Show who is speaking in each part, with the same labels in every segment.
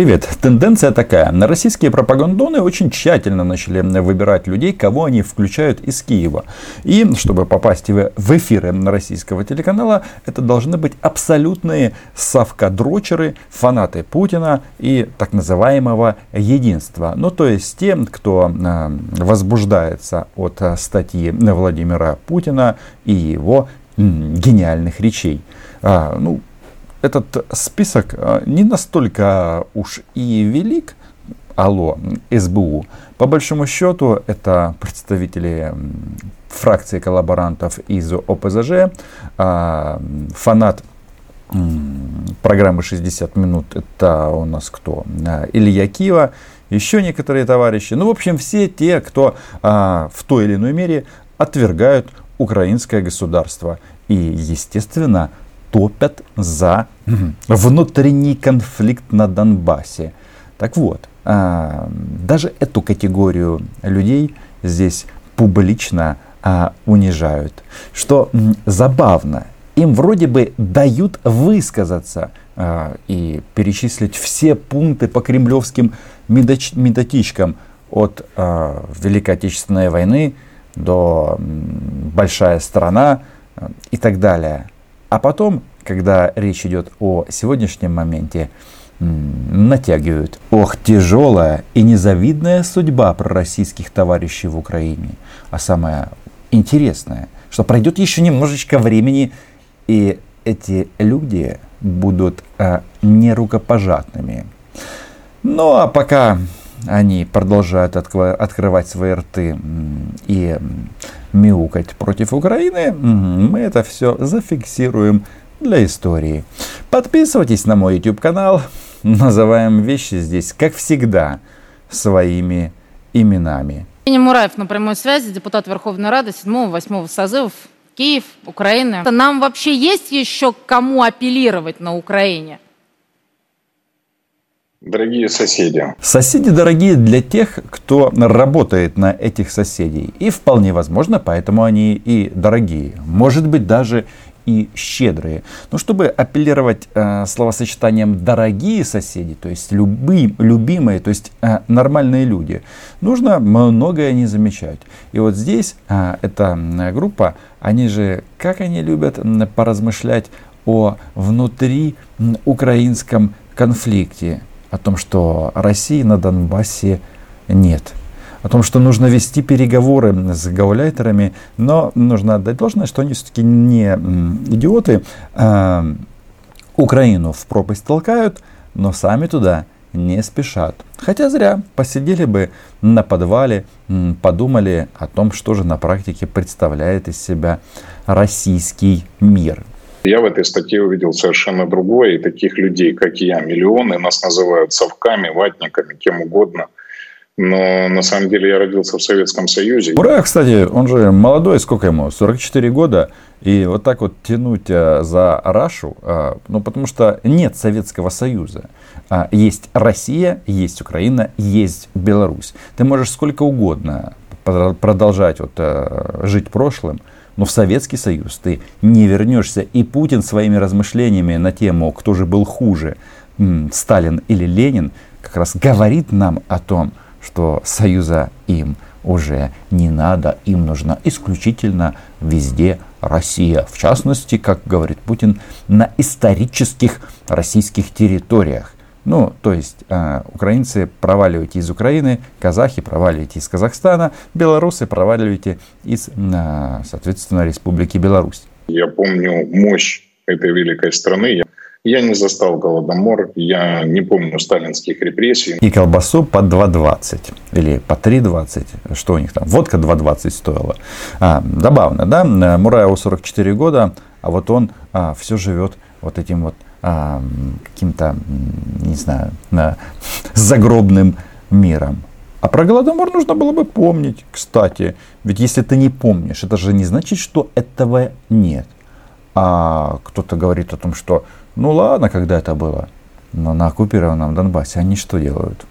Speaker 1: Привет. Тенденция такая. Российские пропагандоны очень тщательно начали выбирать людей, кого они включают из Киева. И чтобы попасть в эфиры российского телеканала, это должны быть абсолютные совкадрочеры, фанаты Путина и так называемого единства. Ну, то есть те, кто э, возбуждается от статьи Владимира Путина и его гениальных речей. А, ну, этот список э, не настолько уж и велик, алло, СБУ. По большому счету, это представители фракции коллаборантов из ОПЗЖ, а, фанат программы 60 минут, это у нас кто? Э, Илья Кива, еще некоторые товарищи. Ну, в общем, все те, кто а, в той или иной мере отвергают украинское государство. И, естественно, топят за внутренний конфликт на Донбассе. Так вот, а, даже эту категорию людей здесь публично а, унижают. Что забавно, им вроде бы дают высказаться а, и перечислить все пункты по кремлевским методичкам от Великой Отечественной войны до большая страна и так далее. А потом, когда речь идет о сегодняшнем моменте, натягивают. Ох, тяжелая и незавидная судьба пророссийских товарищей в Украине. А самое интересное, что пройдет еще немножечко времени, и эти люди будут а, нерукопожатными. Ну а пока они продолжают открывать свои рты и мяукать против Украины, мы это все зафиксируем для истории. Подписывайтесь на мой YouTube канал. Называем вещи здесь, как всегда, своими именами.
Speaker 2: Евгений Мураев на прямой связи, депутат Верховной Рады 7-8 созывов, Киев, Украина. Нам вообще есть еще кому апеллировать на Украине?
Speaker 3: Дорогие соседи.
Speaker 1: Соседи дорогие для тех, кто работает на этих соседей. И вполне возможно, поэтому они и дорогие. Может быть, даже и щедрые. Но чтобы апеллировать э, словосочетанием «дорогие соседи», то есть любым, любимые, то есть э, нормальные люди, нужно многое не замечать. И вот здесь э, эта группа, они же, как они любят поразмышлять о внутри украинском конфликте о том, что России на Донбассе нет. О том, что нужно вести переговоры с гауляйтерами, но нужно отдать должное, что они все-таки не идиоты. А Украину в пропасть толкают, но сами туда не спешат. Хотя зря посидели бы на подвале, подумали о том, что же на практике представляет из себя российский мир.
Speaker 3: Я в этой статье увидел совершенно другое, и таких людей, как я, миллионы, нас называют совками, ватниками, кем угодно. Но на самом деле я родился в Советском Союзе.
Speaker 1: Ура, кстати, он же молодой, сколько ему? 44 года. И вот так вот тянуть а, за Рашу, а, ну потому что нет Советского Союза. А, есть Россия, есть Украина, есть Беларусь. Ты можешь сколько угодно продолжать вот, жить прошлым, но в Советский Союз ты не вернешься. И Путин своими размышлениями на тему, кто же был хуже, Сталин или Ленин, как раз говорит нам о том, что союза им уже не надо, им нужна исключительно везде Россия. В частности, как говорит Путин, на исторических российских территориях. Ну, то есть э, украинцы проваливайте из Украины, казахи проваливайте из Казахстана, белорусы проваливайте из, э, соответственно, Республики Беларусь.
Speaker 3: Я помню мощь этой великой страны. Я не застал Голодомор, я не помню сталинских репрессий.
Speaker 1: И колбасу по 2,20 или по 3,20, что у них там, водка 2,20 стоила. А, забавно, да? Мураеву 44 года, а вот он а, все живет вот этим вот каким-то, не знаю, загробным миром. А про Голодомор нужно было бы помнить, кстати. Ведь если ты не помнишь, это же не значит, что этого нет. А кто-то говорит о том, что ну ладно, когда это было. Но на оккупированном Донбассе они что делают?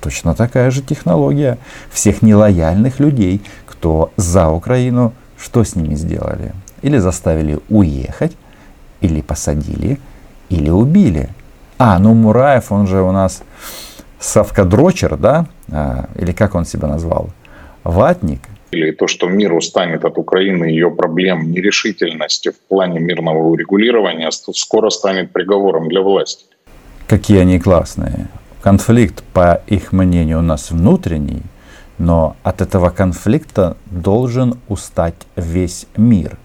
Speaker 1: Точно такая же технология. Всех нелояльных людей, кто за Украину, что с ними сделали? Или заставили уехать, или посадили, или убили. А, ну Мураев, он же у нас Савкадрочер, да? А, или как он себя назвал? Ватник.
Speaker 3: Или то, что мир устанет от Украины, ее проблем, нерешительности в плане мирного урегулирования, скоро станет приговором для власти.
Speaker 1: Какие они классные. Конфликт, по их мнению, у нас внутренний, но от этого конфликта должен устать весь мир.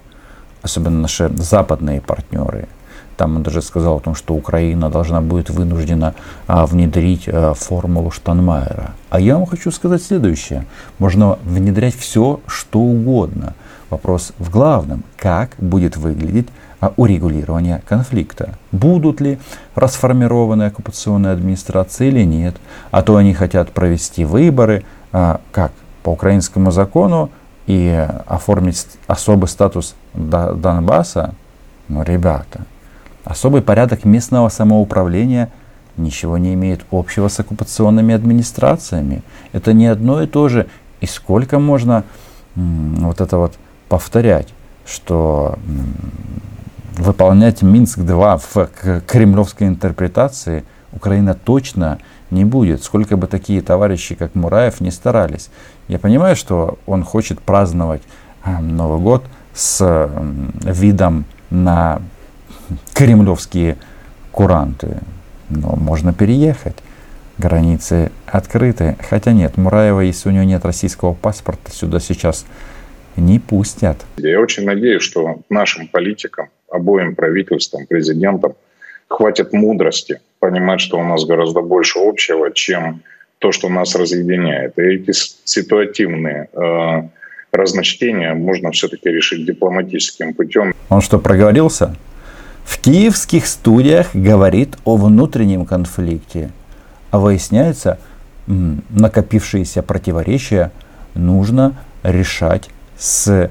Speaker 1: Особенно наши западные партнеры – там он даже сказал о том, что Украина должна будет вынуждена а, внедрить а, формулу Штанмайера. А я вам хочу сказать следующее. Можно внедрять все, что угодно. Вопрос в главном, как будет выглядеть а, урегулирование конфликта. Будут ли расформированы оккупационные администрации или нет. А то они хотят провести выборы, как по украинскому закону, и оформить особый статус Донбасса. Ну, ребята, Особый порядок местного самоуправления ничего не имеет общего с оккупационными администрациями. Это не одно и то же. И сколько можно вот это вот повторять, что выполнять Минск-2 в кремлевской интерпретации Украина точно не будет, сколько бы такие товарищи, как Мураев, не старались. Я понимаю, что он хочет праздновать Новый год с видом на кремлевские куранты. Но можно переехать. Границы открыты. Хотя нет, Мураева, если у нее нет российского паспорта, сюда сейчас не пустят.
Speaker 3: Я очень надеюсь, что нашим политикам, обоим правительствам, президентам хватит мудрости понимать, что у нас гораздо больше общего, чем то, что нас разъединяет. И эти ситуативные э, разночтения можно все-таки решить дипломатическим путем.
Speaker 1: Он что, проговорился? В киевских студиях говорит о внутреннем конфликте, а выясняется, накопившиеся противоречия нужно решать с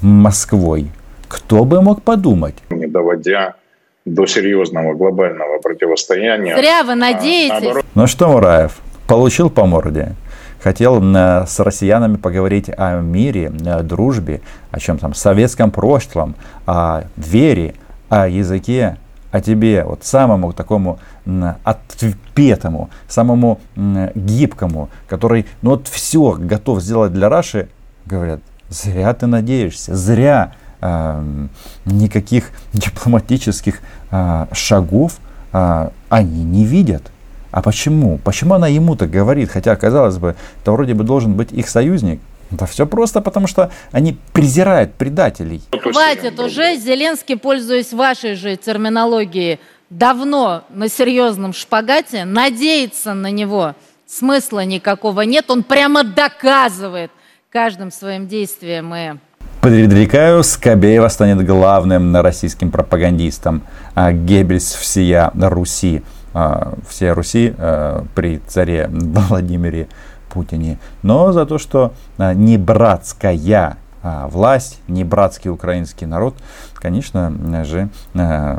Speaker 1: Москвой. Кто бы мог подумать?
Speaker 3: Не доводя до серьезного глобального противостояния.
Speaker 2: Зря вы надеетесь. А,
Speaker 1: ну что, Мураев, получил по морде? Хотел с россиянами поговорить о мире, о дружбе, о чем там, советском прошлом, о вере, о языке, о тебе, вот самому такому отпетому, самому гибкому, который ну вот все готов сделать для Раши, говорят, зря ты надеешься, зря э, никаких дипломатических э, шагов э, они не видят. А почему? Почему она ему так говорит? Хотя, казалось бы, это вроде бы должен быть их союзник, да все просто, потому что они презирают предателей.
Speaker 2: Хватит уже, Зеленский, пользуясь вашей же терминологией, давно на серьезном шпагате, надеяться на него смысла никакого нет. Он прямо доказывает каждым своим действием и
Speaker 1: Предрекаю, Скобеева станет главным российским пропагандистом. А Геббельс всея Руси. А, всея Руси а, при царе Владимире Путине, но за то, что а, не братская а, власть, не братский украинский народ, конечно же, а,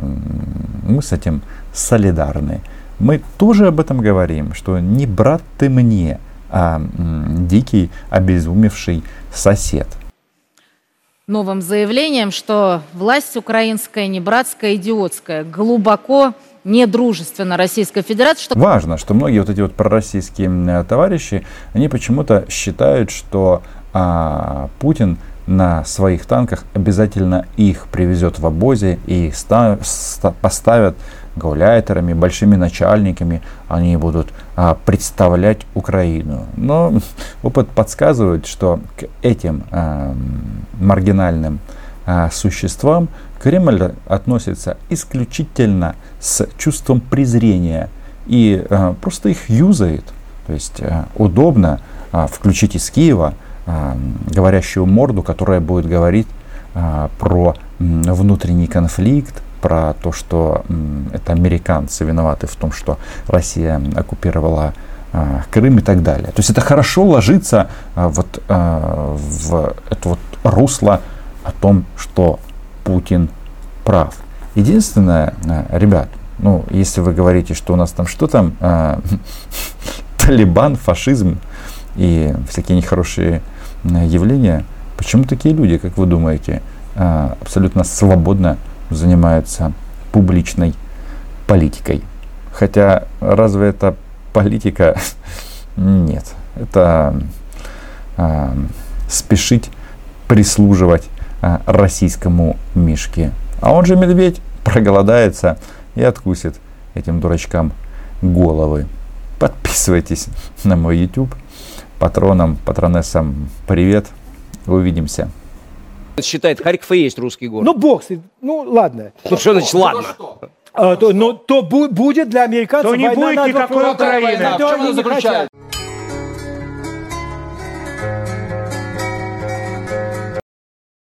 Speaker 1: мы с этим солидарны. Мы тоже об этом говорим, что не брат ты мне, а дикий, обезумевший сосед.
Speaker 2: Новым заявлением, что власть украинская не братская, идиотская, глубоко недружественно Российской Федерации.
Speaker 1: Что... Важно, что многие вот эти вот пророссийские товарищи, они почему-то считают, что а, Путин на своих танках обязательно их привезет в обозе и ста- ста- поставят гауляйтерами, большими начальниками, они будут а, представлять Украину. Но опыт подсказывает, что к этим а, маргинальным а, существам Кремль относится исключительно с чувством презрения и э, просто их юзает. То есть э, удобно э, включить из Киева э, говорящую морду, которая будет говорить э, про э, внутренний конфликт, про то, что э, это американцы виноваты в том, что Россия оккупировала э, Крым и так далее. То есть это хорошо ложится э, вот, э, в это вот русло о том, что Путин прав. Единственное, э, ребят, ну, если вы говорите, что у нас там что там, э, талибан, фашизм и всякие нехорошие э, явления, почему такие люди, как вы думаете, абсолютно свободно занимаются публичной политикой? Хотя разве это политика? Нет. Это спешить прислуживать российскому мишке. А он же медведь проголодается и откусит этим дурачкам головы. Подписывайтесь на мой YouTube. Патронам, патронессам привет. Увидимся.
Speaker 4: Считает, Харьков и есть русский город.
Speaker 5: Ну, бог, с ним. ну ладно.
Speaker 4: Ну, что значит ладно?
Speaker 5: А, то, но, то бу- будет для американцев
Speaker 6: То не
Speaker 5: война
Speaker 6: будет никакой. Украины.
Speaker 5: Да,
Speaker 7: В чем она заключается?